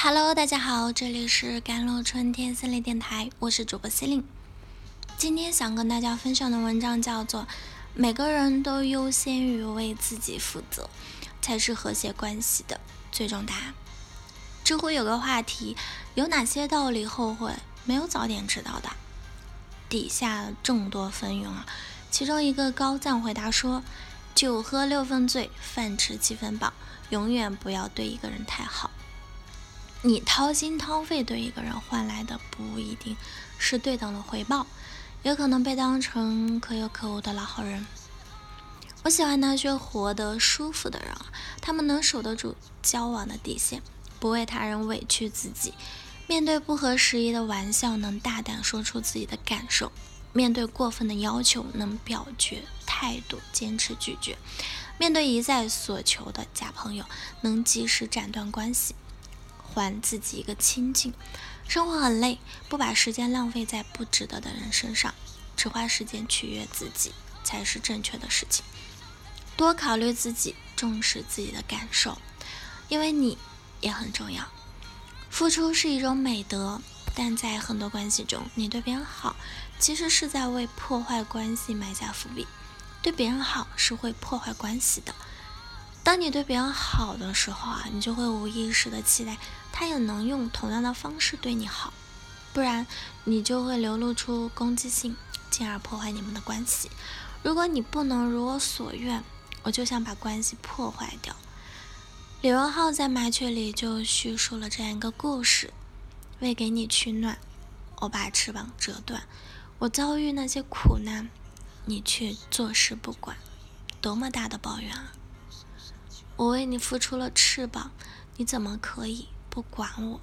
Hello，大家好，这里是甘露春天心理电台，我是主播心灵。今天想跟大家分享的文章叫做《每个人都优先于为自己负责，才是和谐关系的最终答案》。知乎有个话题：有哪些道理后悔没有早点知道的？底下众多纷纭啊，其中一个高赞回答说：“酒喝六分醉，饭吃七分饱，永远不要对一个人太好。”你掏心掏肺对一个人换来的不一定是对等的回报，也可能被当成可有可无的老好人。我喜欢那些活得舒服的人，他们能守得住交往的底线，不为他人委屈自己；面对不合时宜的玩笑，能大胆说出自己的感受；面对过分的要求，能表决态度，坚持拒绝；面对一再所求的假朋友，能及时斩断关系。还自己一个清净。生活很累，不把时间浪费在不值得的人身上，只花时间取悦自己才是正确的事情。多考虑自己，重视自己的感受，因为你也很重要。付出是一种美德，但在很多关系中，你对别人好，其实是在为破坏关系埋下伏笔。对别人好是会破坏关系的。当你对别人好的时候啊，你就会无意识的期待他也能用同样的方式对你好，不然你就会流露出攻击性，进而破坏你们的关系。如果你不能如我所愿，我就想把关系破坏掉。李荣浩在《麻雀》里就叙述了这样一个故事：为给你取暖，我把翅膀折断；我遭遇那些苦难，你却坐视不管，多么大的抱怨啊！我为你付出了翅膀，你怎么可以不管我？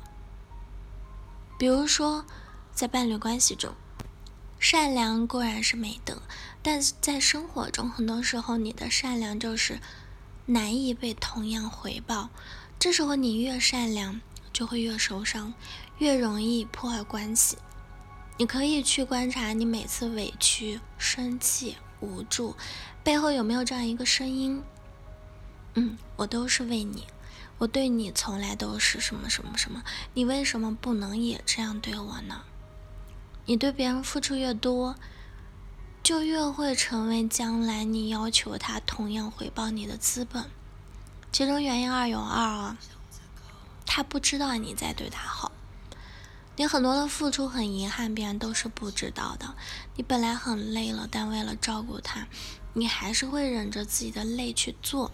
比如说，在伴侣关系中，善良固然是美德，但在生活中，很多时候你的善良就是难以被同样回报。这时候，你越善良，就会越受伤，越容易破坏关系。你可以去观察你每次委屈、生气、无助背后有没有这样一个声音。嗯，我都是为你，我对你从来都是什么什么什么，你为什么不能也这样对我呢？你对别人付出越多，就越会成为将来你要求他同样回报你的资本。其中原因二有二啊，他不知道你在对他好，你很多的付出很遗憾，别人都是不知道的。你本来很累了，但为了照顾他，你还是会忍着自己的累去做。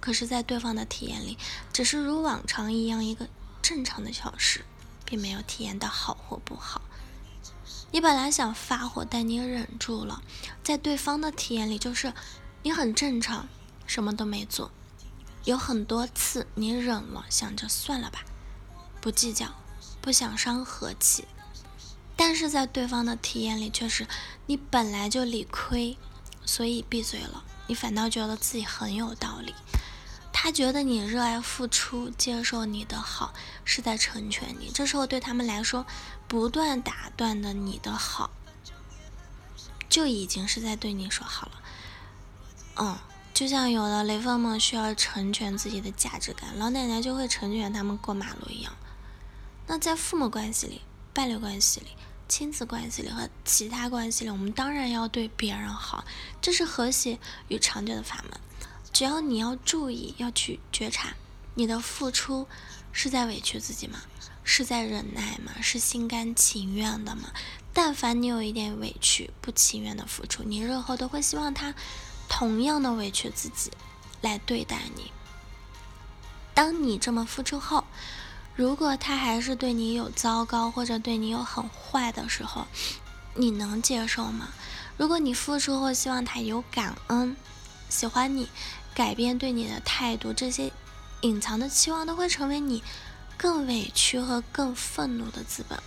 可是，在对方的体验里，只是如往常一样一个正常的小事，并没有体验到好或不好。你本来想发火，但你忍住了，在对方的体验里，就是你很正常，什么都没做。有很多次你忍了，想着算了吧，不计较，不想伤和气。但是在对方的体验里，却是你本来就理亏，所以闭嘴了。你反倒觉得自己很有道理。他觉得你热爱付出，接受你的好是在成全你。这时候对他们来说，不断打断的你的好，就已经是在对你说好了。嗯，就像有的雷锋们需要成全自己的价值感，老奶奶就会成全他们过马路一样。那在父母关系里、伴侣关系里、亲子关系里和其他关系里，我们当然要对别人好，这是和谐与长久的法门。只要你要注意，要去觉察，你的付出是在委屈自己吗？是在忍耐吗？是心甘情愿的吗？但凡你有一点委屈、不情愿的付出，你日后都会希望他同样的委屈自己来对待你。当你这么付出后，如果他还是对你有糟糕或者对你有很坏的时候，你能接受吗？如果你付出后希望他有感恩、喜欢你。改变对你的态度，这些隐藏的期望都会成为你更委屈和更愤怒的资本。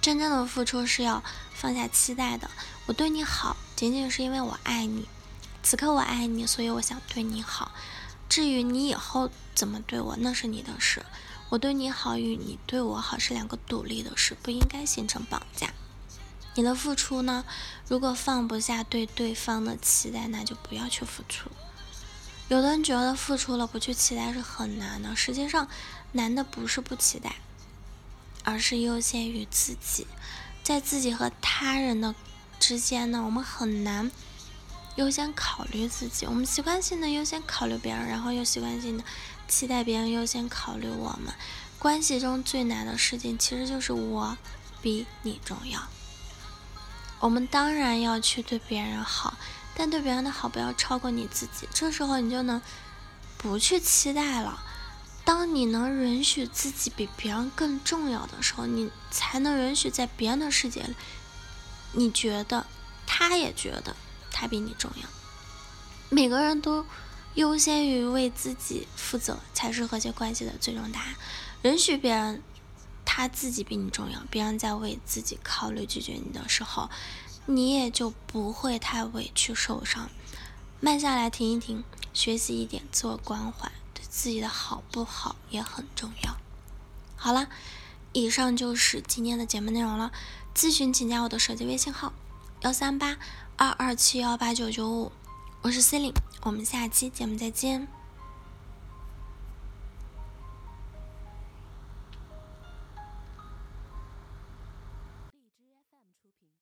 真正的付出是要放下期待的。我对你好，仅仅是因为我爱你。此刻我爱你，所以我想对你好。至于你以后怎么对我，那是你的事。我对你好与你对我好是两个独立的事，不应该形成绑架。你的付出呢？如果放不下对对方的期待，那就不要去付出。有的人觉得付出了不去期待是很难的，实际上难的不是不期待，而是优先于自己。在自己和他人的之间呢，我们很难优先考虑自己。我们习惯性的优先考虑别人，然后又习惯性的期待别人优先考虑我们。关系中最难的事情，其实就是我比你重要。我们当然要去对别人好。但对别人的好不要超过你自己，这时候你就能不去期待了。当你能允许自己比别人更重要的时候，你才能允许在别人的世界里，你觉得他也觉得他比你重要。每个人都优先于为自己负责，才是和谐关系的最终答案。允许别人他自己比你重要，别人在为自己考虑拒绝你的时候。你也就不会太委屈受伤，慢下来停一停，学习一点自我关怀，对自己的好不好也很重要。好了，以上就是今天的节目内容了。咨询请加我的手机微信号：幺三八二二七幺八九九五，我是 C 琳，我们下期节目再见。